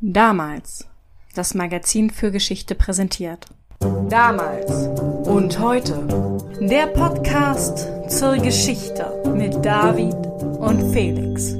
Damals. Das Magazin für Geschichte präsentiert. Damals und heute. Der Podcast zur Geschichte mit David und Felix.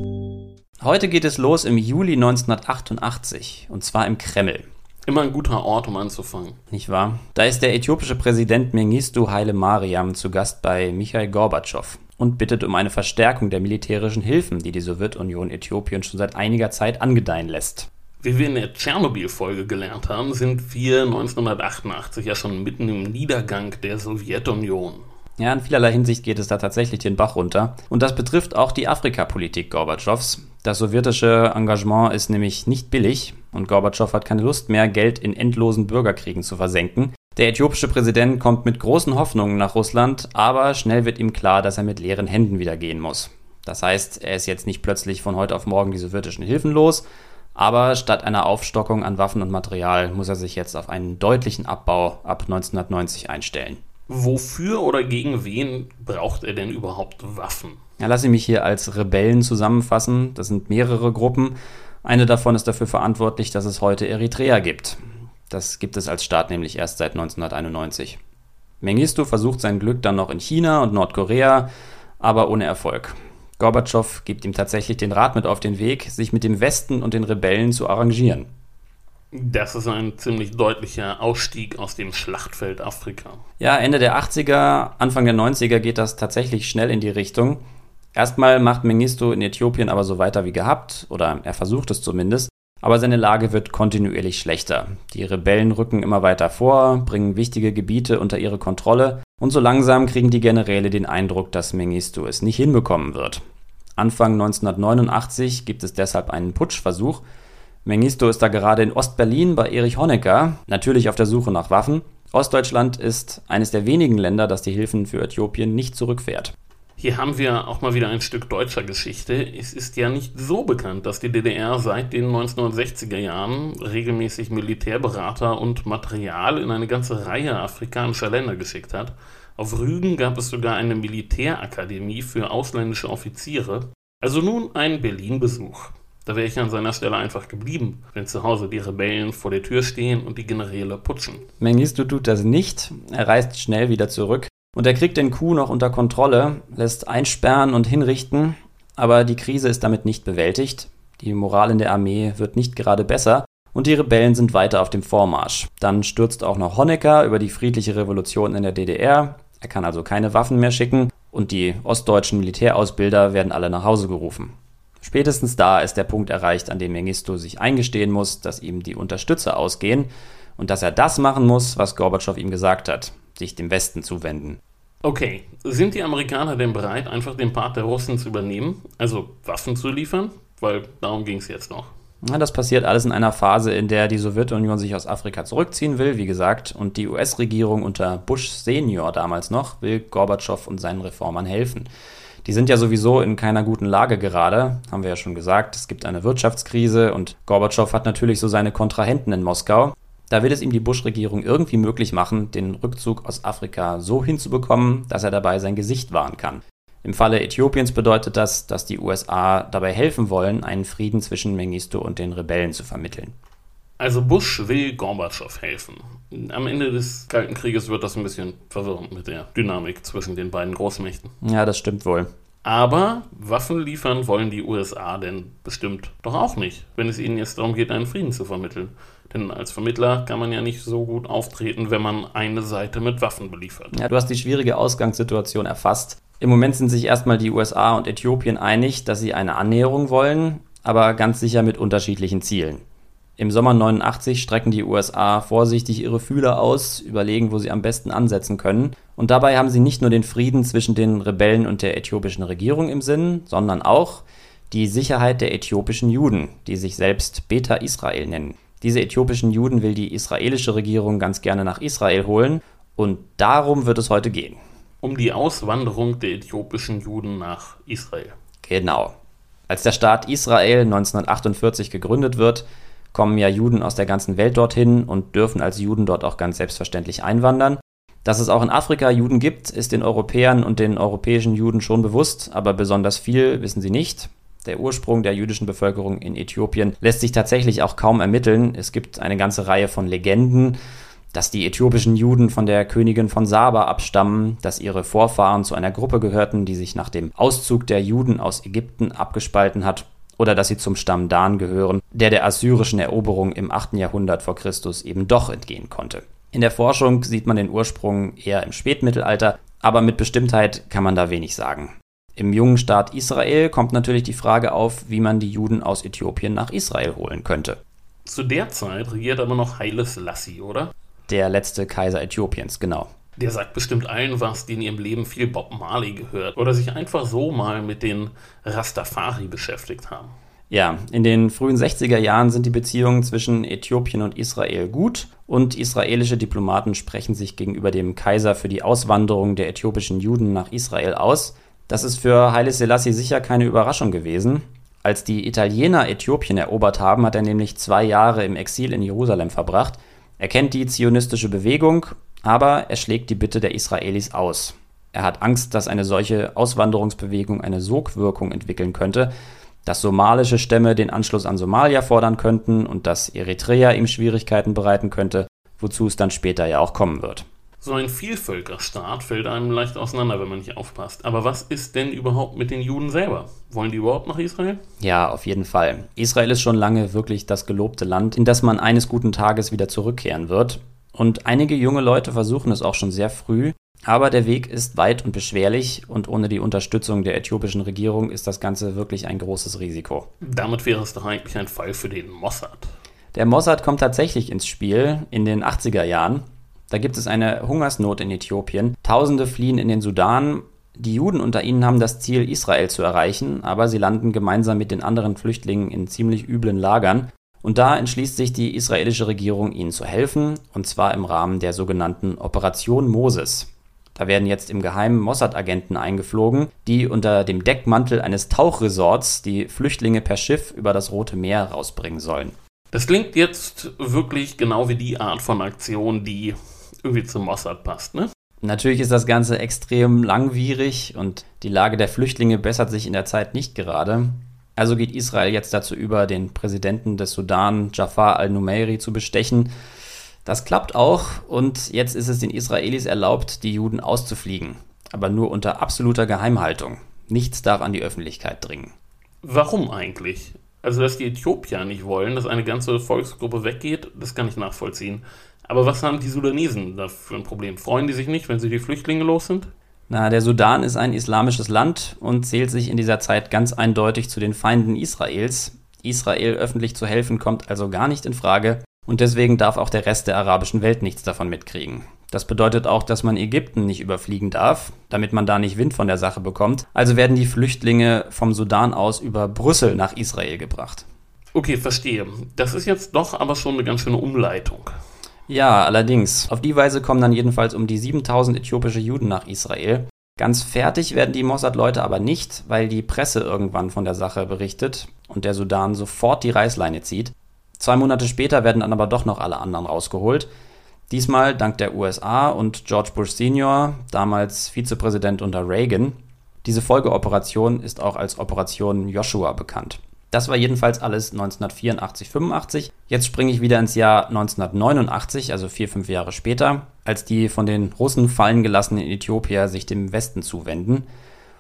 Heute geht es los im Juli 1988 und zwar im Kreml. Immer ein guter Ort, um anzufangen. Nicht wahr? Da ist der äthiopische Präsident Mengistu Haile Mariam zu Gast bei Michail Gorbatschow und bittet um eine Verstärkung der militärischen Hilfen, die die Sowjetunion Äthiopien schon seit einiger Zeit angedeihen lässt. Wie wir in der Tschernobyl-Folge gelernt haben, sind wir 1988 ja schon mitten im Niedergang der Sowjetunion. Ja, in vielerlei Hinsicht geht es da tatsächlich den Bach runter. Und das betrifft auch die Afrikapolitik Gorbatschows. Das sowjetische Engagement ist nämlich nicht billig und Gorbatschow hat keine Lust mehr, Geld in endlosen Bürgerkriegen zu versenken. Der äthiopische Präsident kommt mit großen Hoffnungen nach Russland, aber schnell wird ihm klar, dass er mit leeren Händen wieder gehen muss. Das heißt, er ist jetzt nicht plötzlich von heute auf morgen die sowjetischen Hilfen los, aber statt einer Aufstockung an Waffen und Material muss er sich jetzt auf einen deutlichen Abbau ab 1990 einstellen. Wofür oder gegen wen braucht er denn überhaupt Waffen? Ja, lass ich mich hier als Rebellen zusammenfassen. Das sind mehrere Gruppen. Eine davon ist dafür verantwortlich, dass es heute Eritrea gibt. Das gibt es als Staat nämlich erst seit 1991. Mengistu versucht sein Glück dann noch in China und Nordkorea, aber ohne Erfolg. Gorbatschow gibt ihm tatsächlich den Rat mit auf den Weg, sich mit dem Westen und den Rebellen zu arrangieren. Das ist ein ziemlich deutlicher Ausstieg aus dem Schlachtfeld Afrika. Ja, Ende der 80er, Anfang der 90er geht das tatsächlich schnell in die Richtung. Erstmal macht Mengistu in Äthiopien aber so weiter wie gehabt, oder er versucht es zumindest, aber seine Lage wird kontinuierlich schlechter. Die Rebellen rücken immer weiter vor, bringen wichtige Gebiete unter ihre Kontrolle und so langsam kriegen die Generäle den Eindruck, dass Mengistu es nicht hinbekommen wird. Anfang 1989 gibt es deshalb einen Putschversuch. Mengistu ist da gerade in Ostberlin bei Erich Honecker, natürlich auf der Suche nach Waffen. Ostdeutschland ist eines der wenigen Länder, das die Hilfen für Äthiopien nicht zurückfährt. Hier haben wir auch mal wieder ein Stück deutscher Geschichte. Es ist ja nicht so bekannt, dass die DDR seit den 1960er Jahren regelmäßig Militärberater und Material in eine ganze Reihe afrikanischer Länder geschickt hat. Auf Rügen gab es sogar eine Militärakademie für ausländische Offiziere. Also nun ein Berlin-Besuch. Da wäre ich an seiner Stelle einfach geblieben, wenn zu Hause die Rebellen vor der Tür stehen und die Generäle putschen. Mengistu tut das nicht. Er reist schnell wieder zurück und er kriegt den Coup noch unter Kontrolle, lässt einsperren und hinrichten, aber die Krise ist damit nicht bewältigt. Die Moral in der Armee wird nicht gerade besser und die Rebellen sind weiter auf dem Vormarsch. Dann stürzt auch noch Honecker über die friedliche Revolution in der DDR. Er kann also keine Waffen mehr schicken und die ostdeutschen Militärausbilder werden alle nach Hause gerufen. Spätestens da ist der Punkt erreicht, an dem Mengistu sich eingestehen muss, dass ihm die Unterstützer ausgehen und dass er das machen muss, was Gorbatschow ihm gesagt hat, sich dem Westen zuwenden. Okay, sind die Amerikaner denn bereit, einfach den Part der Russen zu übernehmen, also Waffen zu liefern? Weil darum ging es jetzt noch. Ja, das passiert alles in einer Phase, in der die Sowjetunion sich aus Afrika zurückziehen will, wie gesagt, und die US-Regierung unter Bush Senior damals noch will Gorbatschow und seinen Reformern helfen. Die sind ja sowieso in keiner guten Lage gerade, haben wir ja schon gesagt. Es gibt eine Wirtschaftskrise und Gorbatschow hat natürlich so seine Kontrahenten in Moskau. Da will es ihm die Bush-Regierung irgendwie möglich machen, den Rückzug aus Afrika so hinzubekommen, dass er dabei sein Gesicht wahren kann. Im Falle Äthiopiens bedeutet das, dass die USA dabei helfen wollen, einen Frieden zwischen Mengistu und den Rebellen zu vermitteln. Also Bush will Gorbatschow helfen. Am Ende des Kalten Krieges wird das ein bisschen verwirrend mit der Dynamik zwischen den beiden Großmächten. Ja, das stimmt wohl. Aber Waffen liefern wollen die USA denn bestimmt doch auch nicht, wenn es ihnen jetzt darum geht, einen Frieden zu vermitteln. Denn als Vermittler kann man ja nicht so gut auftreten, wenn man eine Seite mit Waffen beliefert. Ja, du hast die schwierige Ausgangssituation erfasst. Im Moment sind sich erstmal die USA und Äthiopien einig, dass sie eine Annäherung wollen, aber ganz sicher mit unterschiedlichen Zielen. Im Sommer 89 strecken die USA vorsichtig ihre Fühler aus, überlegen, wo sie am besten ansetzen können. Und dabei haben sie nicht nur den Frieden zwischen den Rebellen und der äthiopischen Regierung im Sinn, sondern auch die Sicherheit der äthiopischen Juden, die sich selbst Beta Israel nennen. Diese äthiopischen Juden will die israelische Regierung ganz gerne nach Israel holen und darum wird es heute gehen. Um die Auswanderung der äthiopischen Juden nach Israel. Genau. Als der Staat Israel 1948 gegründet wird, kommen ja Juden aus der ganzen Welt dorthin und dürfen als Juden dort auch ganz selbstverständlich einwandern. Dass es auch in Afrika Juden gibt, ist den Europäern und den europäischen Juden schon bewusst, aber besonders viel wissen sie nicht. Der Ursprung der jüdischen Bevölkerung in Äthiopien lässt sich tatsächlich auch kaum ermitteln. Es gibt eine ganze Reihe von Legenden, dass die äthiopischen Juden von der Königin von Saba abstammen, dass ihre Vorfahren zu einer Gruppe gehörten, die sich nach dem Auszug der Juden aus Ägypten abgespalten hat, oder dass sie zum Stamm Dan gehören, der der assyrischen Eroberung im 8. Jahrhundert vor Christus eben doch entgehen konnte. In der Forschung sieht man den Ursprung eher im Spätmittelalter, aber mit Bestimmtheit kann man da wenig sagen. Im jungen Staat Israel kommt natürlich die Frage auf, wie man die Juden aus Äthiopien nach Israel holen könnte. Zu der Zeit regiert aber noch Haile Selassie, oder? Der letzte Kaiser Äthiopiens, genau. Der sagt bestimmt allen was, die in ihrem Leben viel Bob Marley gehört oder sich einfach so mal mit den Rastafari beschäftigt haben. Ja, in den frühen 60er Jahren sind die Beziehungen zwischen Äthiopien und Israel gut und israelische Diplomaten sprechen sich gegenüber dem Kaiser für die Auswanderung der äthiopischen Juden nach Israel aus. Das ist für Haile Selassie sicher keine Überraschung gewesen. Als die Italiener Äthiopien erobert haben, hat er nämlich zwei Jahre im Exil in Jerusalem verbracht. Er kennt die zionistische Bewegung, aber er schlägt die Bitte der Israelis aus. Er hat Angst, dass eine solche Auswanderungsbewegung eine Sogwirkung entwickeln könnte, dass somalische Stämme den Anschluss an Somalia fordern könnten und dass Eritrea ihm Schwierigkeiten bereiten könnte, wozu es dann später ja auch kommen wird. So ein Vielvölkerstaat fällt einem leicht auseinander, wenn man nicht aufpasst. Aber was ist denn überhaupt mit den Juden selber? Wollen die überhaupt nach Israel? Ja, auf jeden Fall. Israel ist schon lange wirklich das gelobte Land, in das man eines guten Tages wieder zurückkehren wird. Und einige junge Leute versuchen es auch schon sehr früh. Aber der Weg ist weit und beschwerlich und ohne die Unterstützung der äthiopischen Regierung ist das Ganze wirklich ein großes Risiko. Damit wäre es doch eigentlich ein Fall für den Mossad. Der Mossad kommt tatsächlich ins Spiel in den 80er Jahren. Da gibt es eine Hungersnot in Äthiopien. Tausende fliehen in den Sudan. Die Juden unter ihnen haben das Ziel, Israel zu erreichen, aber sie landen gemeinsam mit den anderen Flüchtlingen in ziemlich üblen Lagern. Und da entschließt sich die israelische Regierung, ihnen zu helfen, und zwar im Rahmen der sogenannten Operation Moses. Da werden jetzt im Geheimen Mossad-Agenten eingeflogen, die unter dem Deckmantel eines Tauchresorts die Flüchtlinge per Schiff über das Rote Meer rausbringen sollen. Das klingt jetzt wirklich genau wie die Art von Aktion, die irgendwie zum Mossad passt, ne? Natürlich ist das Ganze extrem langwierig und die Lage der Flüchtlinge bessert sich in der Zeit nicht gerade. Also geht Israel jetzt dazu über, den Präsidenten des Sudan, Jafar al-Numeiri, zu bestechen das klappt auch und jetzt ist es den Israelis erlaubt, die Juden auszufliegen, aber nur unter absoluter Geheimhaltung. Nichts darf an die Öffentlichkeit dringen. Warum eigentlich? Also, dass die Äthiopier nicht wollen, dass eine ganze Volksgruppe weggeht, das kann ich nachvollziehen. Aber was haben die Sudanesen da für ein Problem? Freuen die sich nicht, wenn sie die Flüchtlinge los sind? Na, der Sudan ist ein islamisches Land und zählt sich in dieser Zeit ganz eindeutig zu den Feinden Israels. Israel öffentlich zu helfen kommt also gar nicht in Frage und deswegen darf auch der Rest der arabischen Welt nichts davon mitkriegen. Das bedeutet auch, dass man Ägypten nicht überfliegen darf, damit man da nicht Wind von der Sache bekommt. Also werden die Flüchtlinge vom Sudan aus über Brüssel nach Israel gebracht. Okay, verstehe. Das ist jetzt doch aber schon eine ganz schöne Umleitung. Ja, allerdings. Auf die Weise kommen dann jedenfalls um die 7000 äthiopische Juden nach Israel. Ganz fertig werden die Mossad-Leute aber nicht, weil die Presse irgendwann von der Sache berichtet und der Sudan sofort die Reißleine zieht. Zwei Monate später werden dann aber doch noch alle anderen rausgeholt. Diesmal dank der USA und George Bush Senior, damals Vizepräsident unter Reagan. Diese Folgeoperation ist auch als Operation Joshua bekannt. Das war jedenfalls alles 1984, 85. Jetzt springe ich wieder ins Jahr 1989, also vier, fünf Jahre später, als die von den Russen fallen gelassenen Äthiopier sich dem Westen zuwenden.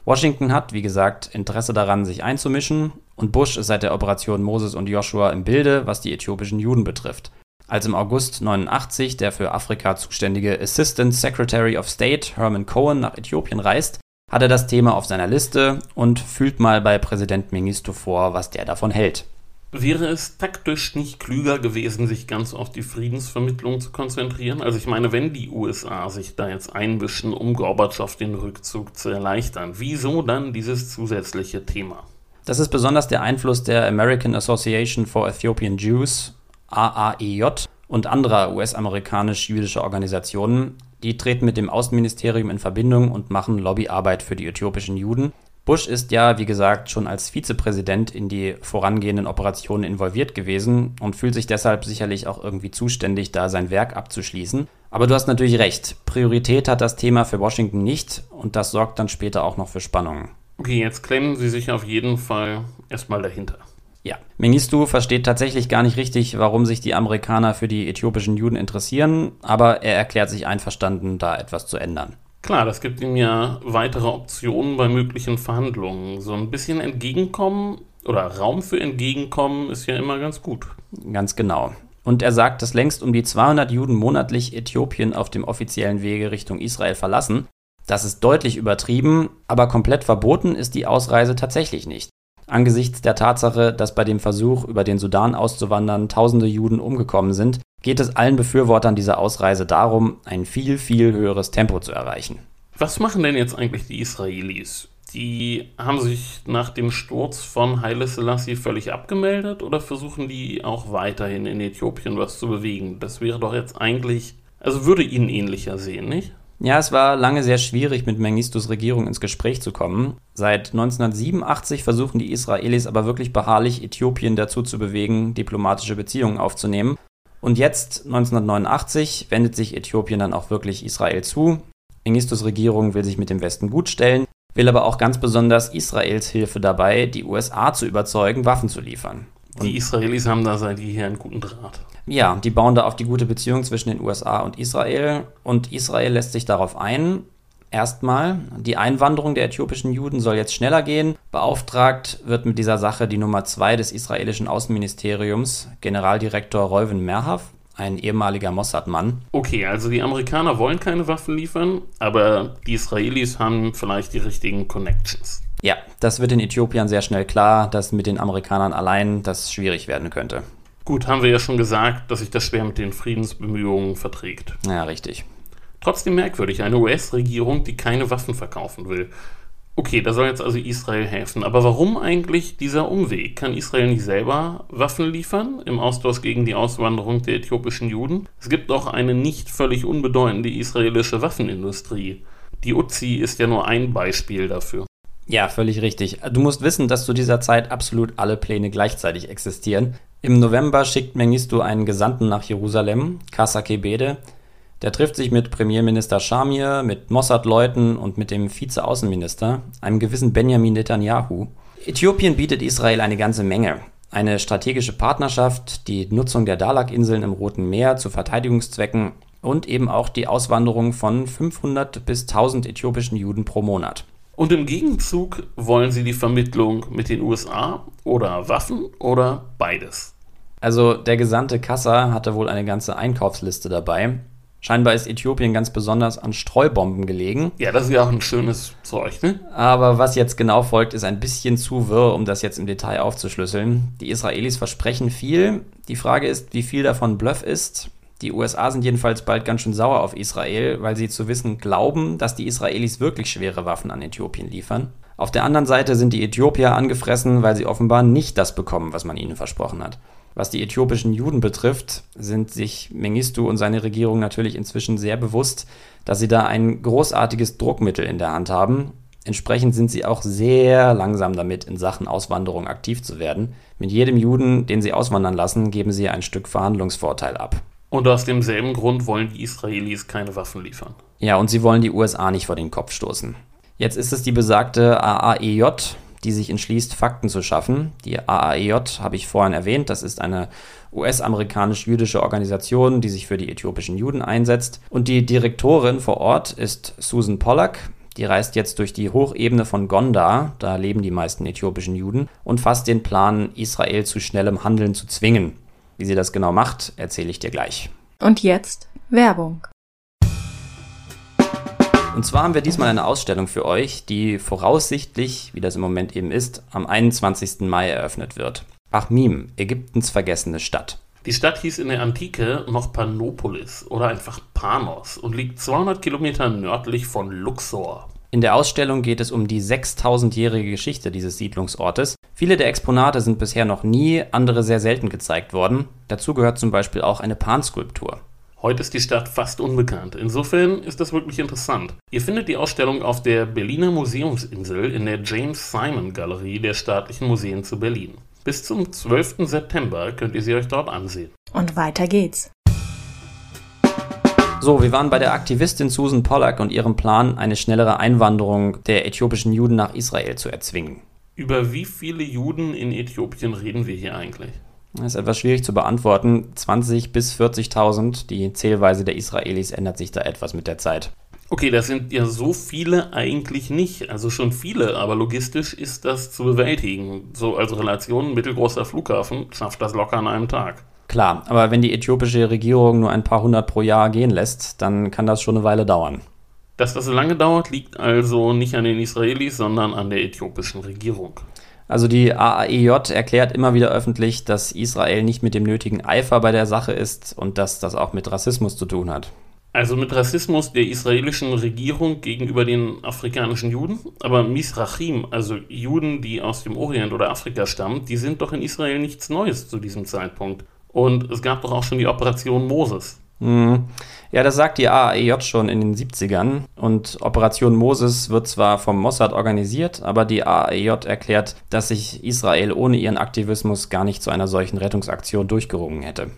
Washington hat, wie gesagt, Interesse daran, sich einzumischen und Bush ist seit der Operation Moses und Joshua im Bilde, was die äthiopischen Juden betrifft. Als im August 89 der für Afrika zuständige Assistant Secretary of State Herman Cohen nach Äthiopien reist, hat er das Thema auf seiner Liste und fühlt mal bei Präsident Mengistu vor, was der davon hält. Wäre es taktisch nicht klüger gewesen, sich ganz auf die Friedensvermittlung zu konzentrieren? Also ich meine, wenn die USA sich da jetzt einmischen, um Gorbatschow den Rückzug zu erleichtern, wieso dann dieses zusätzliche Thema? Das ist besonders der Einfluss der American Association for Ethiopian Jews, AAEJ, und anderer US-amerikanisch-jüdischer Organisationen. Die treten mit dem Außenministerium in Verbindung und machen Lobbyarbeit für die äthiopischen Juden Bush ist ja, wie gesagt, schon als Vizepräsident in die vorangehenden Operationen involviert gewesen und fühlt sich deshalb sicherlich auch irgendwie zuständig, da sein Werk abzuschließen. Aber du hast natürlich recht, Priorität hat das Thema für Washington nicht und das sorgt dann später auch noch für Spannungen. Okay, jetzt klemmen Sie sich auf jeden Fall erstmal dahinter. Ja, Mengistu versteht tatsächlich gar nicht richtig, warum sich die Amerikaner für die äthiopischen Juden interessieren, aber er erklärt sich einverstanden, da etwas zu ändern. Klar, das gibt ihm ja weitere Optionen bei möglichen Verhandlungen. So ein bisschen Entgegenkommen oder Raum für Entgegenkommen ist ja immer ganz gut. Ganz genau. Und er sagt, dass längst um die 200 Juden monatlich Äthiopien auf dem offiziellen Wege Richtung Israel verlassen. Das ist deutlich übertrieben, aber komplett verboten ist die Ausreise tatsächlich nicht. Angesichts der Tatsache, dass bei dem Versuch, über den Sudan auszuwandern, tausende Juden umgekommen sind, geht es allen Befürwortern dieser Ausreise darum, ein viel, viel höheres Tempo zu erreichen. Was machen denn jetzt eigentlich die Israelis? Die haben sich nach dem Sturz von Haile Selassie völlig abgemeldet oder versuchen die auch weiterhin in Äthiopien was zu bewegen? Das wäre doch jetzt eigentlich, also würde ihnen ähnlicher sehen, nicht? Ja, es war lange sehr schwierig, mit Mengistus Regierung ins Gespräch zu kommen. Seit 1987 versuchen die Israelis aber wirklich beharrlich, Äthiopien dazu zu bewegen, diplomatische Beziehungen aufzunehmen. Und jetzt, 1989, wendet sich Äthiopien dann auch wirklich Israel zu. Mengistus Regierung will sich mit dem Westen gutstellen, will aber auch ganz besonders Israels Hilfe dabei, die USA zu überzeugen, Waffen zu liefern. Die Israelis haben da seit jeher einen guten Draht. Ja, die bauen da auf die gute Beziehung zwischen den USA und Israel und Israel lässt sich darauf ein. Erstmal, die Einwanderung der äthiopischen Juden soll jetzt schneller gehen. Beauftragt wird mit dieser Sache die Nummer zwei des israelischen Außenministeriums, Generaldirektor Reuven Merhav, ein ehemaliger Mossad-Mann. Okay, also die Amerikaner wollen keine Waffen liefern, aber die Israelis haben vielleicht die richtigen Connections. Ja, das wird in Äthiopien sehr schnell klar, dass mit den Amerikanern allein das schwierig werden könnte. Gut, haben wir ja schon gesagt, dass sich das schwer mit den Friedensbemühungen verträgt. Ja, richtig. Trotzdem merkwürdig, eine US-Regierung, die keine Waffen verkaufen will. Okay, da soll jetzt also Israel helfen. Aber warum eigentlich dieser Umweg? Kann Israel nicht selber Waffen liefern im Austausch gegen die Auswanderung der äthiopischen Juden? Es gibt auch eine nicht völlig unbedeutende israelische Waffenindustrie. Die Uzi ist ja nur ein Beispiel dafür. Ja, völlig richtig. Du musst wissen, dass zu dieser Zeit absolut alle Pläne gleichzeitig existieren. Im November schickt Mengistu einen Gesandten nach Jerusalem, Kasake Bede. Der trifft sich mit Premierminister Shamir, mit Mossad-Leuten und mit dem Vize-Außenminister, einem gewissen Benjamin Netanyahu. Äthiopien bietet Israel eine ganze Menge. Eine strategische Partnerschaft, die Nutzung der Dalak-Inseln im Roten Meer zu Verteidigungszwecken und eben auch die Auswanderung von 500 bis 1000 äthiopischen Juden pro Monat. Und im Gegenzug wollen sie die Vermittlung mit den USA oder Waffen oder beides. Also der Gesandte Kassa hatte wohl eine ganze Einkaufsliste dabei. Scheinbar ist Äthiopien ganz besonders an Streubomben gelegen. Ja, das ist ja auch ein schönes Zeug, ne? Aber was jetzt genau folgt, ist ein bisschen zu wirr, um das jetzt im Detail aufzuschlüsseln. Die Israelis versprechen viel. Die Frage ist, wie viel davon Bluff ist. Die USA sind jedenfalls bald ganz schön sauer auf Israel, weil sie zu wissen glauben, dass die Israelis wirklich schwere Waffen an Äthiopien liefern. Auf der anderen Seite sind die Äthiopier angefressen, weil sie offenbar nicht das bekommen, was man ihnen versprochen hat. Was die äthiopischen Juden betrifft, sind sich Mengistu und seine Regierung natürlich inzwischen sehr bewusst, dass sie da ein großartiges Druckmittel in der Hand haben. Entsprechend sind sie auch sehr langsam damit, in Sachen Auswanderung aktiv zu werden. Mit jedem Juden, den sie auswandern lassen, geben sie ein Stück Verhandlungsvorteil ab. Und aus demselben Grund wollen die Israelis keine Waffen liefern. Ja, und sie wollen die USA nicht vor den Kopf stoßen. Jetzt ist es die besagte AAEJ, die sich entschließt, Fakten zu schaffen. Die AAEJ habe ich vorhin erwähnt, das ist eine US-amerikanisch-jüdische Organisation, die sich für die äthiopischen Juden einsetzt. Und die Direktorin vor Ort ist Susan Pollack. Die reist jetzt durch die Hochebene von Gondar, da leben die meisten äthiopischen Juden, und fasst den Plan, Israel zu schnellem Handeln zu zwingen. Wie sie das genau macht, erzähle ich dir gleich. Und jetzt Werbung. Und zwar haben wir diesmal eine Ausstellung für euch, die voraussichtlich, wie das im Moment eben ist, am 21. Mai eröffnet wird. Achmim, Ägyptens vergessene Stadt. Die Stadt hieß in der Antike noch Panopolis oder einfach Panos und liegt 200 Kilometer nördlich von Luxor. In der Ausstellung geht es um die 6000-jährige Geschichte dieses Siedlungsortes. Viele der Exponate sind bisher noch nie, andere sehr selten gezeigt worden. Dazu gehört zum Beispiel auch eine Pan-Skulptur. Heute ist die Stadt fast unbekannt. Insofern ist das wirklich interessant. Ihr findet die Ausstellung auf der Berliner Museumsinsel in der James Simon Galerie der Staatlichen Museen zu Berlin. Bis zum 12. September könnt ihr sie euch dort ansehen. Und weiter geht's. So, wir waren bei der Aktivistin Susan Pollack und ihrem Plan, eine schnellere Einwanderung der äthiopischen Juden nach Israel zu erzwingen. Über wie viele Juden in Äthiopien reden wir hier eigentlich? Das ist etwas schwierig zu beantworten. 20.000 bis 40.000. Die Zählweise der Israelis ändert sich da etwas mit der Zeit. Okay, das sind ja so viele eigentlich nicht. Also schon viele, aber logistisch ist das zu bewältigen. So als Relation mittelgroßer Flughafen schafft das locker an einem Tag. Klar, aber wenn die äthiopische Regierung nur ein paar hundert pro Jahr gehen lässt, dann kann das schon eine Weile dauern. Dass das so lange dauert, liegt also nicht an den Israelis, sondern an der äthiopischen Regierung. Also die AAEJ erklärt immer wieder öffentlich, dass Israel nicht mit dem nötigen Eifer bei der Sache ist und dass das auch mit Rassismus zu tun hat. Also mit Rassismus der israelischen Regierung gegenüber den afrikanischen Juden. Aber Misrachim, also Juden, die aus dem Orient oder Afrika stammen, die sind doch in Israel nichts Neues zu diesem Zeitpunkt. Und es gab doch auch schon die Operation Moses. Mhm. Ja, das sagt die AAEJ schon in den 70ern. Und Operation Moses wird zwar vom Mossad organisiert, aber die AAEJ erklärt, dass sich Israel ohne ihren Aktivismus gar nicht zu einer solchen Rettungsaktion durchgerungen hätte.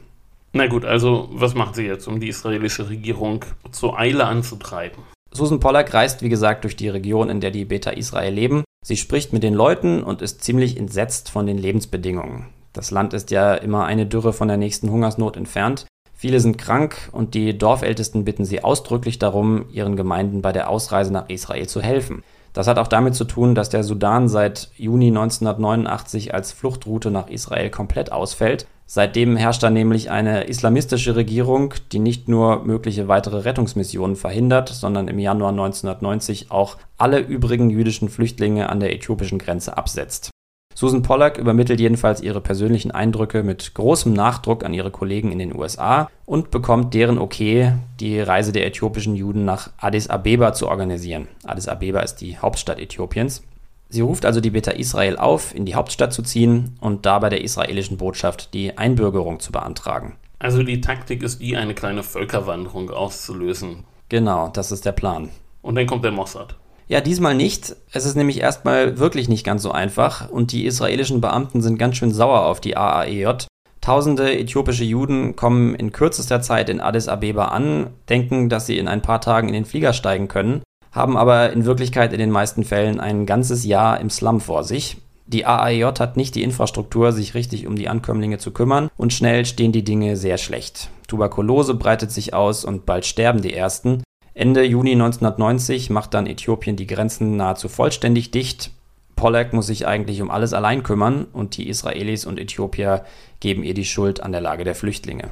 Na gut, also was macht sie jetzt, um die israelische Regierung zur Eile anzutreiben? Susan Pollack reist, wie gesagt, durch die Region, in der die Beta Israel leben. Sie spricht mit den Leuten und ist ziemlich entsetzt von den Lebensbedingungen. Das Land ist ja immer eine Dürre von der nächsten Hungersnot entfernt. Viele sind krank und die Dorfältesten bitten sie ausdrücklich darum, ihren Gemeinden bei der Ausreise nach Israel zu helfen. Das hat auch damit zu tun, dass der Sudan seit Juni 1989 als Fluchtroute nach Israel komplett ausfällt. Seitdem herrscht da nämlich eine islamistische Regierung, die nicht nur mögliche weitere Rettungsmissionen verhindert, sondern im Januar 1990 auch alle übrigen jüdischen Flüchtlinge an der äthiopischen Grenze absetzt. Susan Pollack übermittelt jedenfalls ihre persönlichen Eindrücke mit großem Nachdruck an ihre Kollegen in den USA und bekommt deren Okay, die Reise der äthiopischen Juden nach Addis Abeba zu organisieren. Addis Abeba ist die Hauptstadt Äthiopiens. Sie ruft also die Beta Israel auf, in die Hauptstadt zu ziehen und da bei der israelischen Botschaft die Einbürgerung zu beantragen. Also die Taktik ist die, eine kleine Völkerwanderung auszulösen. Genau, das ist der Plan. Und dann kommt der Mossad. Ja, diesmal nicht. Es ist nämlich erstmal wirklich nicht ganz so einfach und die israelischen Beamten sind ganz schön sauer auf die AAEJ. Tausende äthiopische Juden kommen in kürzester Zeit in Addis Abeba an, denken, dass sie in ein paar Tagen in den Flieger steigen können, haben aber in Wirklichkeit in den meisten Fällen ein ganzes Jahr im Slum vor sich. Die AAEJ hat nicht die Infrastruktur, sich richtig um die Ankömmlinge zu kümmern und schnell stehen die Dinge sehr schlecht. Tuberkulose breitet sich aus und bald sterben die ersten. Ende Juni 1990 macht dann Äthiopien die Grenzen nahezu vollständig dicht. Pollack muss sich eigentlich um alles allein kümmern und die Israelis und Äthiopier geben ihr die Schuld an der Lage der Flüchtlinge.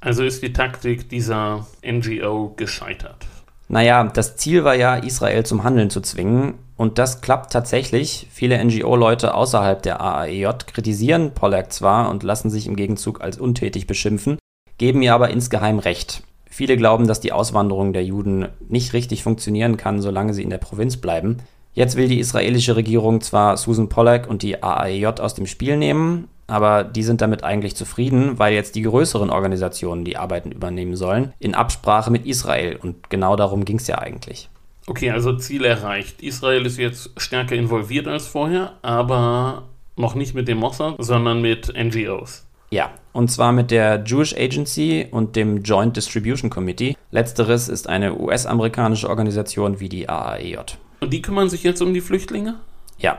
Also ist die Taktik dieser NGO gescheitert. Naja, das Ziel war ja, Israel zum Handeln zu zwingen. Und das klappt tatsächlich. Viele NGO-Leute außerhalb der AAEJ kritisieren Pollack zwar und lassen sich im Gegenzug als untätig beschimpfen, geben ihr aber insgeheim recht. Viele glauben, dass die Auswanderung der Juden nicht richtig funktionieren kann, solange sie in der Provinz bleiben. Jetzt will die israelische Regierung zwar Susan Pollack und die AAEJ aus dem Spiel nehmen, aber die sind damit eigentlich zufrieden, weil jetzt die größeren Organisationen die Arbeiten übernehmen sollen, in Absprache mit Israel. Und genau darum ging es ja eigentlich. Okay, also Ziel erreicht. Israel ist jetzt stärker involviert als vorher, aber noch nicht mit dem Mossad, sondern mit NGOs. Ja, und zwar mit der Jewish Agency und dem Joint Distribution Committee. Letzteres ist eine US-amerikanische Organisation wie die AAEJ. Und die kümmern sich jetzt um die Flüchtlinge? Ja.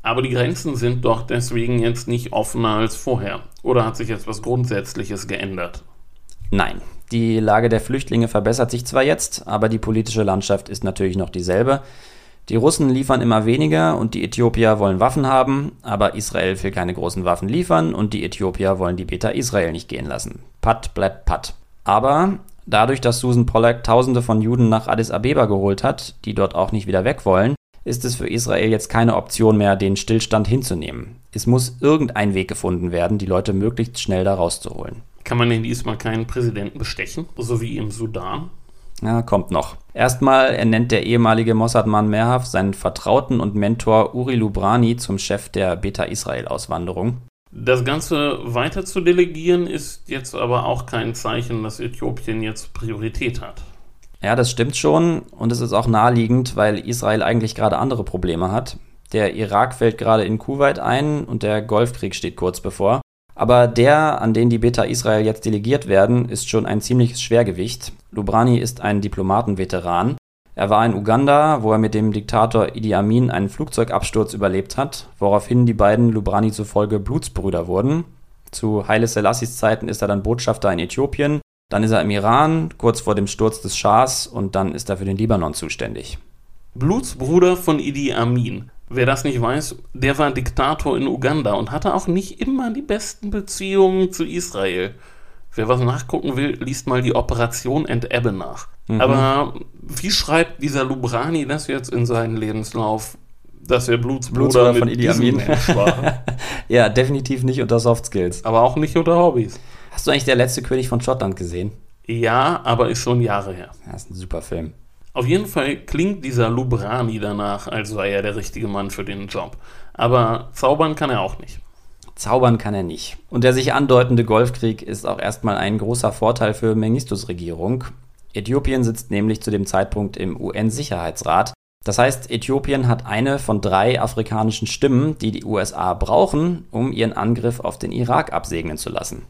Aber die Grenzen sind doch deswegen jetzt nicht offener als vorher. Oder hat sich jetzt was Grundsätzliches geändert? Nein. Die Lage der Flüchtlinge verbessert sich zwar jetzt, aber die politische Landschaft ist natürlich noch dieselbe. Die Russen liefern immer weniger und die Äthiopier wollen Waffen haben, aber Israel will keine großen Waffen liefern und die Äthiopier wollen die Beta Israel nicht gehen lassen. Patt bleibt Patt. Aber dadurch, dass Susan Pollack Tausende von Juden nach Addis Abeba geholt hat, die dort auch nicht wieder weg wollen, ist es für Israel jetzt keine Option mehr, den Stillstand hinzunehmen. Es muss irgendein Weg gefunden werden, die Leute möglichst schnell da rauszuholen. Kann man denn diesmal keinen Präsidenten bestechen, so wie im Sudan? Ja, kommt noch. Erstmal ernennt der ehemalige Mossad-Mann Merhav seinen Vertrauten und Mentor Uri Lubrani zum Chef der Beta-Israel-Auswanderung. Das Ganze weiter zu delegieren ist jetzt aber auch kein Zeichen, dass Äthiopien jetzt Priorität hat. Ja, das stimmt schon und es ist auch naheliegend, weil Israel eigentlich gerade andere Probleme hat. Der Irak fällt gerade in Kuwait ein und der Golfkrieg steht kurz bevor. Aber der, an den die Beta Israel jetzt delegiert werden, ist schon ein ziemliches Schwergewicht. Lubrani ist ein Diplomatenveteran. Er war in Uganda, wo er mit dem Diktator Idi Amin einen Flugzeugabsturz überlebt hat, woraufhin die beiden Lubrani zufolge Blutsbrüder wurden. Zu Haile Selassies Zeiten ist er dann Botschafter in Äthiopien, dann ist er im Iran, kurz vor dem Sturz des Schahs, und dann ist er für den Libanon zuständig. Blutsbruder von Idi Amin. Wer das nicht weiß, der war Diktator in Uganda und hatte auch nicht immer die besten Beziehungen zu Israel. Wer was nachgucken will, liest mal die Operation Entebbe nach. Mhm. Aber wie schreibt dieser Lubrani das jetzt in seinen Lebenslauf, dass er Blutsbruder, von Idi Amin war? ja, definitiv nicht unter Soft Skills. Aber auch nicht unter Hobbys. Hast du eigentlich der letzte König von Schottland gesehen? Ja, aber ist schon Jahre her. Ja, ist ein super Film. Auf jeden Fall klingt dieser Lubrani danach, als sei er der richtige Mann für den Job. Aber zaubern kann er auch nicht. Zaubern kann er nicht. Und der sich andeutende Golfkrieg ist auch erstmal ein großer Vorteil für Mengistus Regierung. Äthiopien sitzt nämlich zu dem Zeitpunkt im UN-Sicherheitsrat. Das heißt, Äthiopien hat eine von drei afrikanischen Stimmen, die die USA brauchen, um ihren Angriff auf den Irak absegnen zu lassen.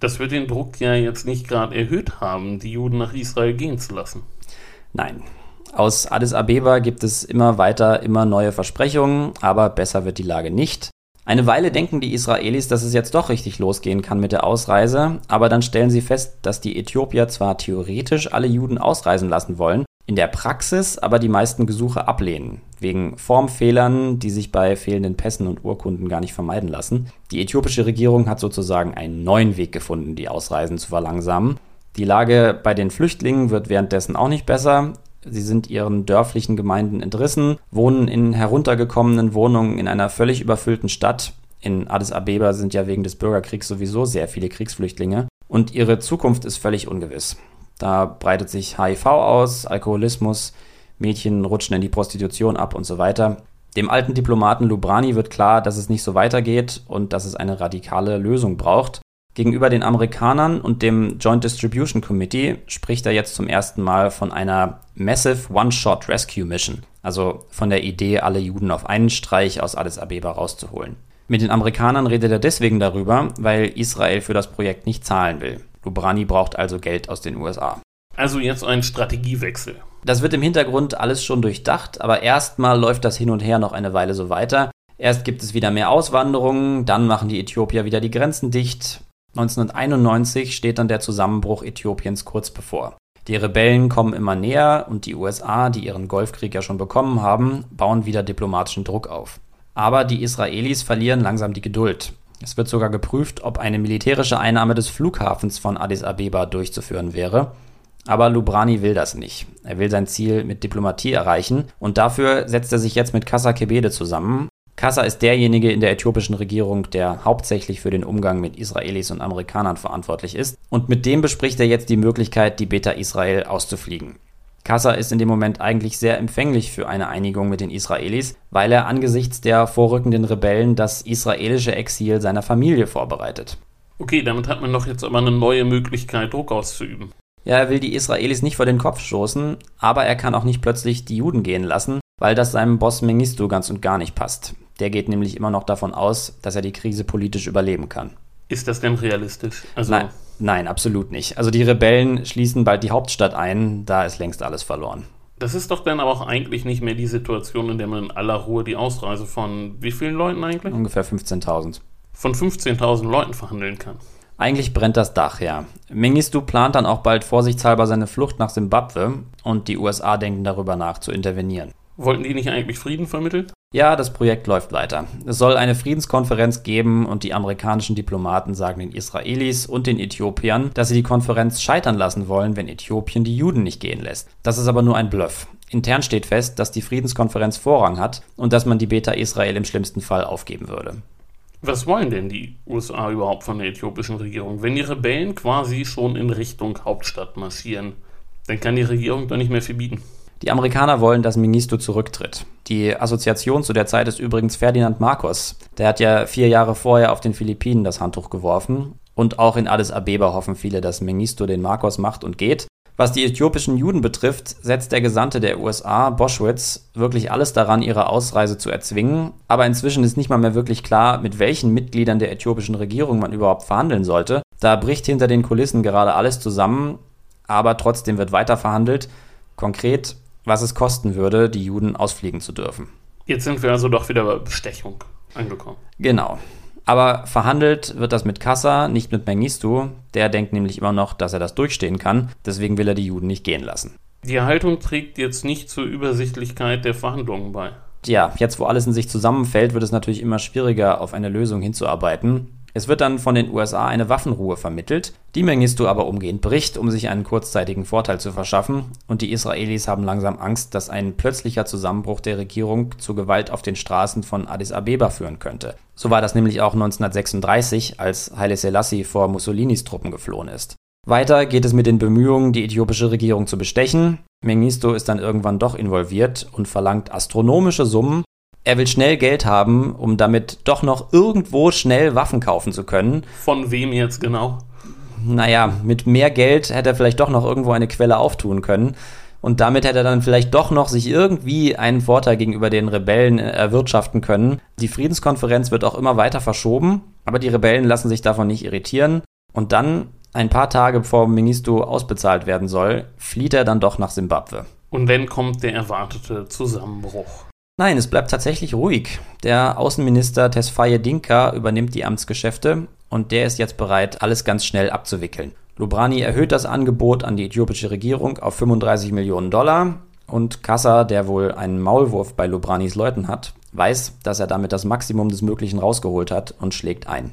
Das wird den Druck ja jetzt nicht gerade erhöht haben, die Juden nach Israel gehen zu lassen. Nein. Aus Addis Abeba gibt es immer weiter immer neue Versprechungen, aber besser wird die Lage nicht. Eine Weile denken die Israelis, dass es jetzt doch richtig losgehen kann mit der Ausreise, aber dann stellen sie fest, dass die Äthiopier zwar theoretisch alle Juden ausreisen lassen wollen, in der Praxis aber die meisten Gesuche ablehnen, wegen Formfehlern, die sich bei fehlenden Pässen und Urkunden gar nicht vermeiden lassen. Die äthiopische Regierung hat sozusagen einen neuen Weg gefunden, die Ausreisen zu verlangsamen. Die Lage bei den Flüchtlingen wird währenddessen auch nicht besser. Sie sind ihren dörflichen Gemeinden entrissen, wohnen in heruntergekommenen Wohnungen in einer völlig überfüllten Stadt. In Addis Abeba sind ja wegen des Bürgerkriegs sowieso sehr viele Kriegsflüchtlinge. Und ihre Zukunft ist völlig ungewiss. Da breitet sich HIV aus, Alkoholismus, Mädchen rutschen in die Prostitution ab und so weiter. Dem alten Diplomaten Lubrani wird klar, dass es nicht so weitergeht und dass es eine radikale Lösung braucht. Gegenüber den Amerikanern und dem Joint Distribution Committee spricht er jetzt zum ersten Mal von einer Massive One-Shot Rescue Mission, also von der Idee, alle Juden auf einen Streich aus Addis Abeba rauszuholen. Mit den Amerikanern redet er deswegen darüber, weil Israel für das Projekt nicht zahlen will. Lubrani braucht also Geld aus den USA. Also jetzt ein Strategiewechsel. Das wird im Hintergrund alles schon durchdacht, aber erstmal läuft das hin und her noch eine Weile so weiter. Erst gibt es wieder mehr Auswanderungen, dann machen die Äthiopier wieder die Grenzen dicht, 1991 steht dann der Zusammenbruch Äthiopiens kurz bevor. Die Rebellen kommen immer näher und die USA, die ihren Golfkrieg ja schon bekommen haben, bauen wieder diplomatischen Druck auf. Aber die Israelis verlieren langsam die Geduld. Es wird sogar geprüft, ob eine militärische Einnahme des Flughafens von Addis Abeba durchzuführen wäre. Aber Lubrani will das nicht. Er will sein Ziel mit Diplomatie erreichen und dafür setzt er sich jetzt mit Kassa Kebede zusammen, Kassa ist derjenige in der äthiopischen Regierung, der hauptsächlich für den Umgang mit Israelis und Amerikanern verantwortlich ist. Und mit dem bespricht er jetzt die Möglichkeit, die Beta Israel auszufliegen. Kassa ist in dem Moment eigentlich sehr empfänglich für eine Einigung mit den Israelis, weil er angesichts der vorrückenden Rebellen das israelische Exil seiner Familie vorbereitet. Okay, damit hat man doch jetzt aber eine neue Möglichkeit, Druck auszuüben. Ja, er will die Israelis nicht vor den Kopf stoßen, aber er kann auch nicht plötzlich die Juden gehen lassen, weil das seinem Boss Mengistu ganz und gar nicht passt. Der geht nämlich immer noch davon aus, dass er die Krise politisch überleben kann. Ist das denn realistisch? Also nein, nein, absolut nicht. Also die Rebellen schließen bald die Hauptstadt ein, da ist längst alles verloren. Das ist doch dann aber auch eigentlich nicht mehr die Situation, in der man in aller Ruhe die Ausreise von wie vielen Leuten eigentlich? Ungefähr 15.000. Von 15.000 Leuten verhandeln kann. Eigentlich brennt das Dach, ja. Mengistu plant dann auch bald vorsichtshalber seine Flucht nach Simbabwe und die USA denken darüber nach, zu intervenieren. Wollten die nicht eigentlich Frieden vermitteln? Ja, das Projekt läuft weiter. Es soll eine Friedenskonferenz geben und die amerikanischen Diplomaten sagen den Israelis und den Äthiopiern, dass sie die Konferenz scheitern lassen wollen, wenn Äthiopien die Juden nicht gehen lässt. Das ist aber nur ein Bluff. Intern steht fest, dass die Friedenskonferenz Vorrang hat und dass man die Beta Israel im schlimmsten Fall aufgeben würde. Was wollen denn die USA überhaupt von der äthiopischen Regierung? Wenn die Rebellen quasi schon in Richtung Hauptstadt marschieren, dann kann die Regierung doch nicht mehr verbieten. Die Amerikaner wollen, dass Mengistu zurücktritt. Die Assoziation zu der Zeit ist übrigens Ferdinand Marcos. Der hat ja vier Jahre vorher auf den Philippinen das Handtuch geworfen. Und auch in Addis Abeba hoffen viele, dass Mengistu den Marcos macht und geht. Was die äthiopischen Juden betrifft, setzt der Gesandte der USA, Boschwitz, wirklich alles daran, ihre Ausreise zu erzwingen. Aber inzwischen ist nicht mal mehr wirklich klar, mit welchen Mitgliedern der äthiopischen Regierung man überhaupt verhandeln sollte. Da bricht hinter den Kulissen gerade alles zusammen, aber trotzdem wird weiter verhandelt. Konkret, was es kosten würde, die Juden ausfliegen zu dürfen. Jetzt sind wir also doch wieder bei Bestechung angekommen. Genau. Aber verhandelt wird das mit Kassa, nicht mit Mengistu. Der denkt nämlich immer noch, dass er das durchstehen kann. Deswegen will er die Juden nicht gehen lassen. Die Haltung trägt jetzt nicht zur Übersichtlichkeit der Verhandlungen bei. Ja, jetzt wo alles in sich zusammenfällt, wird es natürlich immer schwieriger, auf eine Lösung hinzuarbeiten. Es wird dann von den USA eine Waffenruhe vermittelt, die Mengistu aber umgehend bricht, um sich einen kurzzeitigen Vorteil zu verschaffen, und die Israelis haben langsam Angst, dass ein plötzlicher Zusammenbruch der Regierung zu Gewalt auf den Straßen von Addis Abeba führen könnte. So war das nämlich auch 1936, als Haile Selassie vor Mussolinis Truppen geflohen ist. Weiter geht es mit den Bemühungen, die äthiopische Regierung zu bestechen. Mengistu ist dann irgendwann doch involviert und verlangt astronomische Summen, er will schnell Geld haben, um damit doch noch irgendwo schnell Waffen kaufen zu können. Von wem jetzt genau? Naja, mit mehr Geld hätte er vielleicht doch noch irgendwo eine Quelle auftun können. Und damit hätte er dann vielleicht doch noch sich irgendwie einen Vorteil gegenüber den Rebellen erwirtschaften können. Die Friedenskonferenz wird auch immer weiter verschoben, aber die Rebellen lassen sich davon nicht irritieren. Und dann, ein paar Tage bevor Ministu ausbezahlt werden soll, flieht er dann doch nach Simbabwe. Und dann kommt der erwartete Zusammenbruch. Nein, es bleibt tatsächlich ruhig. Der Außenminister Tesfaye Dinka übernimmt die Amtsgeschäfte und der ist jetzt bereit, alles ganz schnell abzuwickeln. Lubrani erhöht das Angebot an die äthiopische Regierung auf 35 Millionen Dollar und Kassa, der wohl einen Maulwurf bei Lubranis Leuten hat, weiß, dass er damit das Maximum des Möglichen rausgeholt hat und schlägt ein.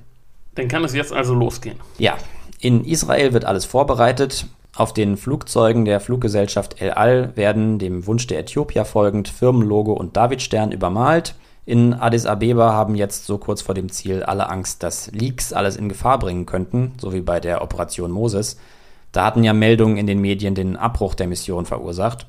Dann kann es jetzt also losgehen. Ja, in Israel wird alles vorbereitet. Auf den Flugzeugen der Fluggesellschaft El Al werden dem Wunsch der Äthiopier folgend Firmenlogo und Davidstern übermalt. In Addis Abeba haben jetzt so kurz vor dem Ziel alle Angst, dass Leaks alles in Gefahr bringen könnten, so wie bei der Operation Moses. Da hatten ja Meldungen in den Medien den Abbruch der Mission verursacht.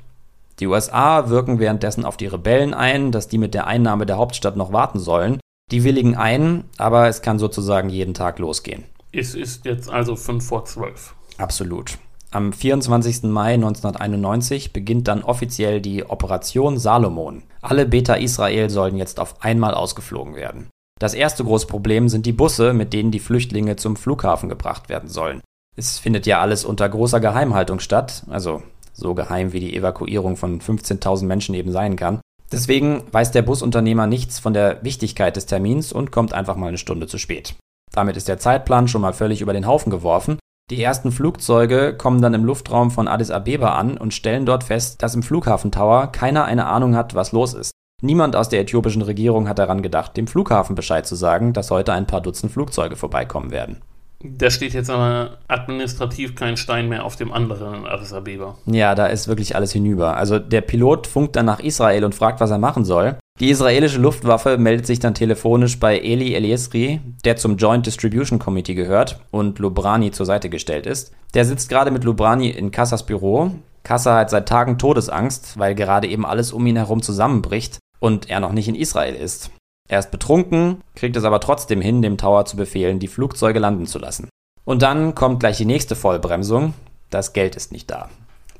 Die USA wirken währenddessen auf die Rebellen ein, dass die mit der Einnahme der Hauptstadt noch warten sollen. Die willigen ein, aber es kann sozusagen jeden Tag losgehen. Es ist jetzt also 5 vor 12. Absolut. Am 24. Mai 1991 beginnt dann offiziell die Operation Salomon. Alle Beta Israel sollen jetzt auf einmal ausgeflogen werden. Das erste große Problem sind die Busse, mit denen die Flüchtlinge zum Flughafen gebracht werden sollen. Es findet ja alles unter großer Geheimhaltung statt, also so geheim wie die Evakuierung von 15.000 Menschen eben sein kann. Deswegen weiß der Busunternehmer nichts von der Wichtigkeit des Termins und kommt einfach mal eine Stunde zu spät. Damit ist der Zeitplan schon mal völlig über den Haufen geworfen die ersten Flugzeuge kommen dann im Luftraum von Addis Abeba an und stellen dort fest, dass im Flughafentower keiner eine Ahnung hat, was los ist. Niemand aus der äthiopischen Regierung hat daran gedacht, dem Flughafen Bescheid zu sagen, dass heute ein paar Dutzend Flugzeuge vorbeikommen werden. Da steht jetzt aber administrativ kein Stein mehr auf dem anderen in Addis Abeba. Ja, da ist wirklich alles hinüber. Also der Pilot funkt dann nach Israel und fragt, was er machen soll. Die israelische Luftwaffe meldet sich dann telefonisch bei Eli Eliesri, der zum Joint Distribution Committee gehört und Lubrani zur Seite gestellt ist. Der sitzt gerade mit Lubrani in Kassas Büro. Kassa hat seit Tagen Todesangst, weil gerade eben alles um ihn herum zusammenbricht und er noch nicht in Israel ist. Er ist betrunken, kriegt es aber trotzdem hin, dem Tower zu befehlen, die Flugzeuge landen zu lassen. Und dann kommt gleich die nächste Vollbremsung. Das Geld ist nicht da.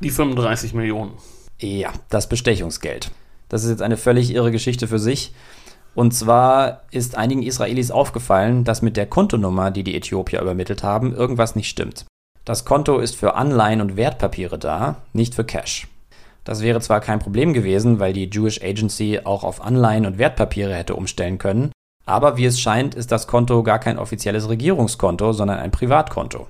Die 35 Millionen. Ja, das Bestechungsgeld. Das ist jetzt eine völlig irre Geschichte für sich. Und zwar ist einigen Israelis aufgefallen, dass mit der Kontonummer, die die Äthiopier übermittelt haben, irgendwas nicht stimmt. Das Konto ist für Anleihen und Wertpapiere da, nicht für Cash. Das wäre zwar kein Problem gewesen, weil die Jewish Agency auch auf Anleihen und Wertpapiere hätte umstellen können, aber wie es scheint, ist das Konto gar kein offizielles Regierungskonto, sondern ein Privatkonto.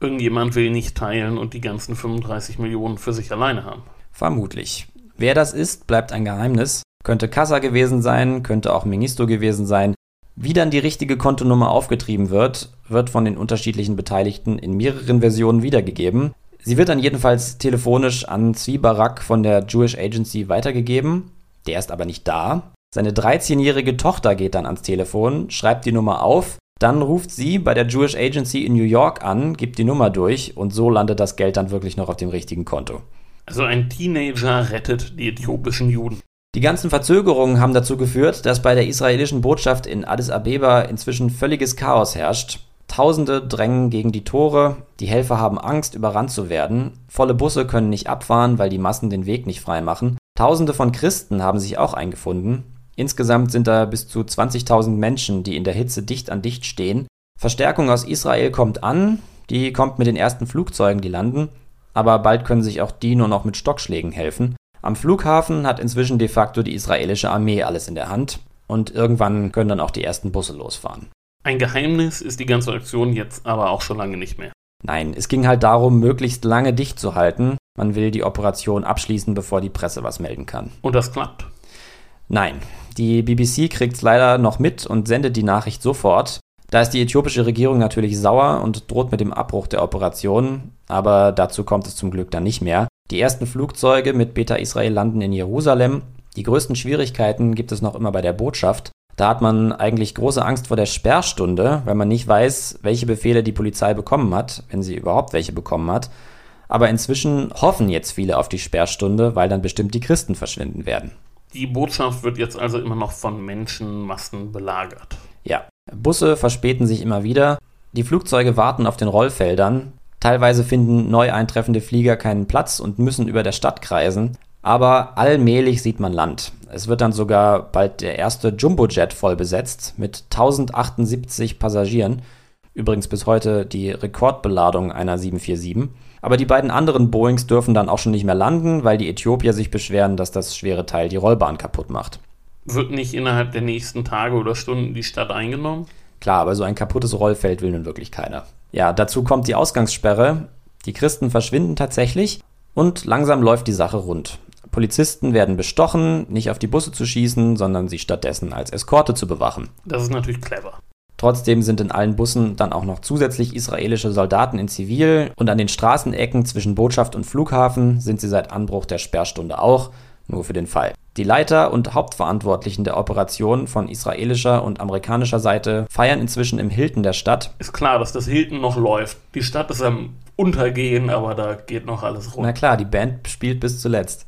Irgendjemand will nicht teilen und die ganzen 35 Millionen für sich alleine haben. Vermutlich. Wer das ist, bleibt ein Geheimnis. Könnte Kassa gewesen sein, könnte auch Ministro gewesen sein. Wie dann die richtige Kontonummer aufgetrieben wird, wird von den unterschiedlichen Beteiligten in mehreren Versionen wiedergegeben. Sie wird dann jedenfalls telefonisch an Zvi Barak von der Jewish Agency weitergegeben. Der ist aber nicht da. Seine 13-jährige Tochter geht dann ans Telefon, schreibt die Nummer auf, dann ruft sie bei der Jewish Agency in New York an, gibt die Nummer durch und so landet das Geld dann wirklich noch auf dem richtigen Konto. Also ein Teenager rettet die äthiopischen Juden. Die ganzen Verzögerungen haben dazu geführt, dass bei der israelischen Botschaft in Addis Abeba inzwischen völliges Chaos herrscht. Tausende drängen gegen die Tore, die Helfer haben Angst, überrannt zu werden, volle Busse können nicht abfahren, weil die Massen den Weg nicht frei machen. Tausende von Christen haben sich auch eingefunden. Insgesamt sind da bis zu 20.000 Menschen, die in der Hitze dicht an dicht stehen. Verstärkung aus Israel kommt an, die kommt mit den ersten Flugzeugen, die landen, aber bald können sich auch die nur noch mit Stockschlägen helfen. Am Flughafen hat inzwischen de facto die israelische Armee alles in der Hand und irgendwann können dann auch die ersten Busse losfahren. Ein Geheimnis ist die ganze Aktion jetzt aber auch schon lange nicht mehr. Nein, es ging halt darum, möglichst lange dicht zu halten. Man will die Operation abschließen, bevor die Presse was melden kann. Und das klappt? Nein, die BBC kriegt's leider noch mit und sendet die Nachricht sofort. Da ist die äthiopische Regierung natürlich sauer und droht mit dem Abbruch der Operation, aber dazu kommt es zum Glück dann nicht mehr. Die ersten Flugzeuge mit Beta Israel landen in Jerusalem. Die größten Schwierigkeiten gibt es noch immer bei der Botschaft. Da hat man eigentlich große Angst vor der Sperrstunde, weil man nicht weiß, welche Befehle die Polizei bekommen hat, wenn sie überhaupt welche bekommen hat. Aber inzwischen hoffen jetzt viele auf die Sperrstunde, weil dann bestimmt die Christen verschwinden werden. Die Botschaft wird jetzt also immer noch von Menschenmassen belagert. Ja, Busse verspäten sich immer wieder. Die Flugzeuge warten auf den Rollfeldern. Teilweise finden neu eintreffende Flieger keinen Platz und müssen über der Stadt kreisen. Aber allmählich sieht man Land. Es wird dann sogar bald der erste Jumbojet voll besetzt mit 1078 Passagieren. Übrigens bis heute die Rekordbeladung einer 747. Aber die beiden anderen Boeings dürfen dann auch schon nicht mehr landen, weil die Äthiopier sich beschweren, dass das schwere Teil die Rollbahn kaputt macht. Wird nicht innerhalb der nächsten Tage oder Stunden die Stadt eingenommen? Klar, aber so ein kaputtes Rollfeld will nun wirklich keiner. Ja, dazu kommt die Ausgangssperre. Die Christen verschwinden tatsächlich und langsam läuft die Sache rund. Polizisten werden bestochen, nicht auf die Busse zu schießen, sondern sie stattdessen als Eskorte zu bewachen. Das ist natürlich clever. Trotzdem sind in allen Bussen dann auch noch zusätzlich israelische Soldaten in Zivil und an den Straßenecken zwischen Botschaft und Flughafen sind sie seit Anbruch der Sperrstunde auch, nur für den Fall. Die Leiter und Hauptverantwortlichen der Operation von israelischer und amerikanischer Seite feiern inzwischen im Hilton der Stadt. Ist klar, dass das Hilton noch läuft. Die Stadt ist am Untergehen, aber da geht noch alles rum. Na klar, die Band spielt bis zuletzt.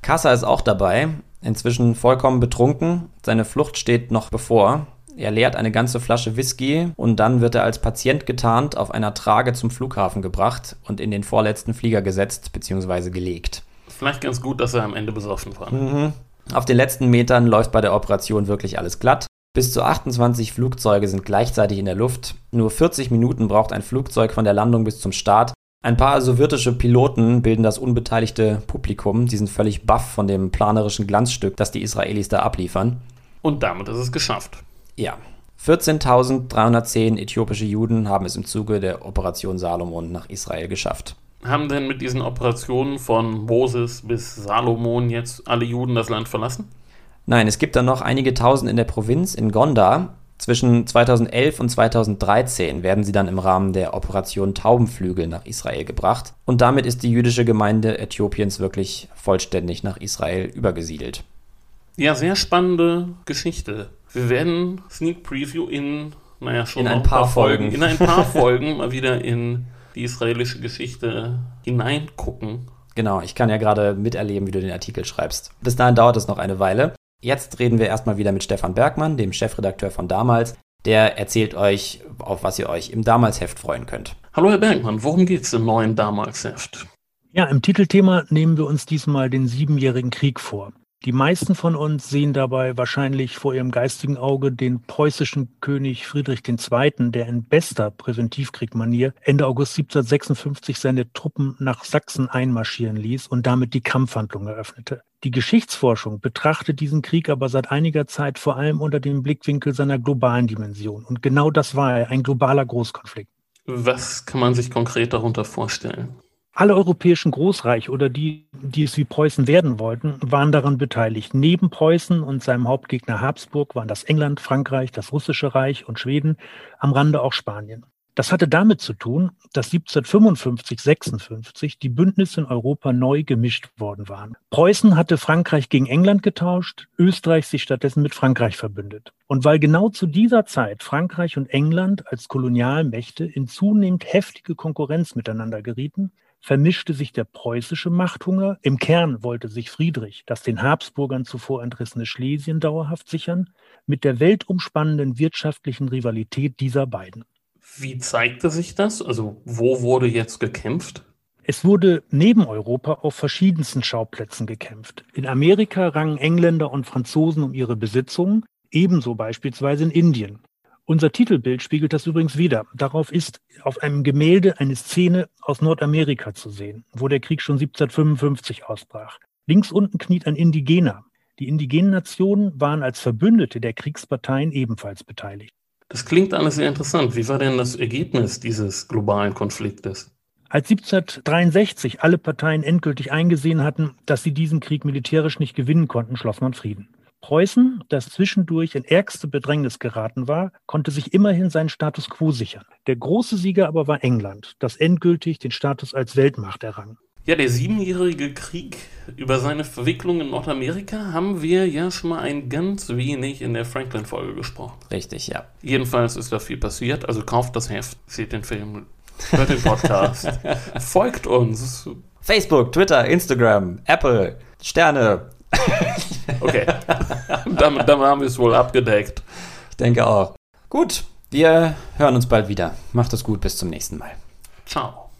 Kassa ist auch dabei, inzwischen vollkommen betrunken. Seine Flucht steht noch bevor. Er leert eine ganze Flasche Whisky und dann wird er als Patient getarnt auf einer Trage zum Flughafen gebracht und in den vorletzten Flieger gesetzt bzw. gelegt. Vielleicht ganz gut, dass er am Ende besoffen war. Mhm. Auf den letzten Metern läuft bei der Operation wirklich alles glatt. Bis zu 28 Flugzeuge sind gleichzeitig in der Luft. Nur 40 Minuten braucht ein Flugzeug von der Landung bis zum Start. Ein paar sowjetische Piloten bilden das unbeteiligte Publikum. Die sind völlig baff von dem planerischen Glanzstück, das die Israelis da abliefern. Und damit ist es geschafft. Ja. 14.310 äthiopische Juden haben es im Zuge der Operation Salomon nach Israel geschafft. Haben denn mit diesen Operationen von Moses bis Salomon jetzt alle Juden das Land verlassen? Nein, es gibt dann noch einige tausend in der Provinz, in Gondar. Zwischen 2011 und 2013 werden sie dann im Rahmen der Operation Taubenflügel nach Israel gebracht. Und damit ist die jüdische Gemeinde Äthiopiens wirklich vollständig nach Israel übergesiedelt. Ja, sehr spannende Geschichte. Wir werden Sneak Preview in, naja, schon in ein paar, paar Folgen. Folgen. In ein paar Folgen mal wieder in die israelische Geschichte hineingucken. Genau, ich kann ja gerade miterleben, wie du den Artikel schreibst. Bis dahin dauert es noch eine Weile. Jetzt reden wir erstmal wieder mit Stefan Bergmann, dem Chefredakteur von damals. Der erzählt euch, auf was ihr euch im Damals-Heft freuen könnt. Hallo Herr Bergmann, worum geht es im neuen Damals-Heft? Ja, im Titelthema nehmen wir uns diesmal den Siebenjährigen Krieg vor. Die meisten von uns sehen dabei wahrscheinlich vor ihrem geistigen Auge den preußischen König Friedrich II., der in bester Präventivkriegmanier Ende August 1756 seine Truppen nach Sachsen einmarschieren ließ und damit die Kampfhandlung eröffnete. Die Geschichtsforschung betrachtet diesen Krieg aber seit einiger Zeit vor allem unter dem Blickwinkel seiner globalen Dimension. Und genau das war er, ein globaler Großkonflikt. Was kann man sich konkret darunter vorstellen? Alle europäischen Großreiche oder die, die es wie Preußen werden wollten, waren daran beteiligt. Neben Preußen und seinem Hauptgegner Habsburg waren das England, Frankreich, das Russische Reich und Schweden, am Rande auch Spanien. Das hatte damit zu tun, dass 1755, 56 die Bündnisse in Europa neu gemischt worden waren. Preußen hatte Frankreich gegen England getauscht, Österreich sich stattdessen mit Frankreich verbündet. Und weil genau zu dieser Zeit Frankreich und England als Kolonialmächte in zunehmend heftige Konkurrenz miteinander gerieten, vermischte sich der preußische Machthunger. Im Kern wollte sich Friedrich das den Habsburgern zuvor entrissene Schlesien dauerhaft sichern, mit der weltumspannenden wirtschaftlichen Rivalität dieser beiden. Wie zeigte sich das? Also wo wurde jetzt gekämpft? Es wurde neben Europa auf verschiedensten Schauplätzen gekämpft. In Amerika rangen Engländer und Franzosen um ihre Besitzungen, ebenso beispielsweise in Indien. Unser Titelbild spiegelt das übrigens wieder. Darauf ist auf einem Gemälde eine Szene aus Nordamerika zu sehen, wo der Krieg schon 1755 ausbrach. Links unten kniet ein Indigener. Die indigenen Nationen waren als Verbündete der Kriegsparteien ebenfalls beteiligt. Das klingt alles sehr interessant. Wie war denn das Ergebnis dieses globalen Konfliktes? Als 1763 alle Parteien endgültig eingesehen hatten, dass sie diesen Krieg militärisch nicht gewinnen konnten, schloss man Frieden. Preußen, das zwischendurch in ärgste Bedrängnis geraten war, konnte sich immerhin seinen Status quo sichern. Der große Sieger aber war England, das endgültig den Status als Weltmacht errang. Ja, der siebenjährige Krieg über seine Verwicklung in Nordamerika haben wir ja schon mal ein ganz wenig in der Franklin-Folge gesprochen. Richtig, ja. Jedenfalls ist da viel passiert. Also kauft das Heft, seht den Film, hört den Podcast, folgt uns. Facebook, Twitter, Instagram, Apple, Sterne. Okay, damit, damit haben wir es wohl abgedeckt. Ich denke auch. Gut, wir hören uns bald wieder. Macht es gut, bis zum nächsten Mal. Ciao.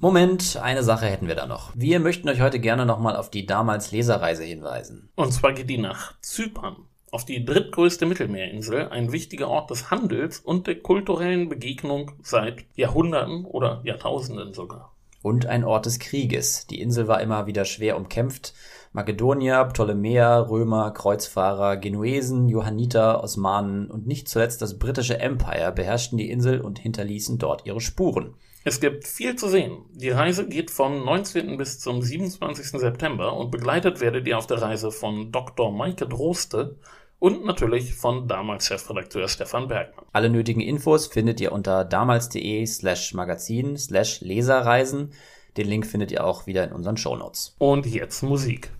Moment, eine Sache hätten wir da noch. Wir möchten euch heute gerne nochmal auf die damals Leserreise hinweisen. Und zwar geht die nach Zypern, auf die drittgrößte Mittelmeerinsel, ein wichtiger Ort des Handels und der kulturellen Begegnung seit Jahrhunderten oder Jahrtausenden sogar. Und ein Ort des Krieges. Die Insel war immer wieder schwer umkämpft. Makedonier, Ptolemäer, Römer, Kreuzfahrer, Genuesen, Johanniter, Osmanen und nicht zuletzt das britische Empire beherrschten die Insel und hinterließen dort ihre Spuren. Es gibt viel zu sehen. Die Reise geht vom 19. bis zum 27. September und begleitet werdet ihr auf der Reise von Dr. Maike Droste und natürlich von damals Chefredakteur Stefan Bergmann. Alle nötigen Infos findet ihr unter damals.de slash magazin slash Leserreisen. Den Link findet ihr auch wieder in unseren Shownotes. Und jetzt Musik.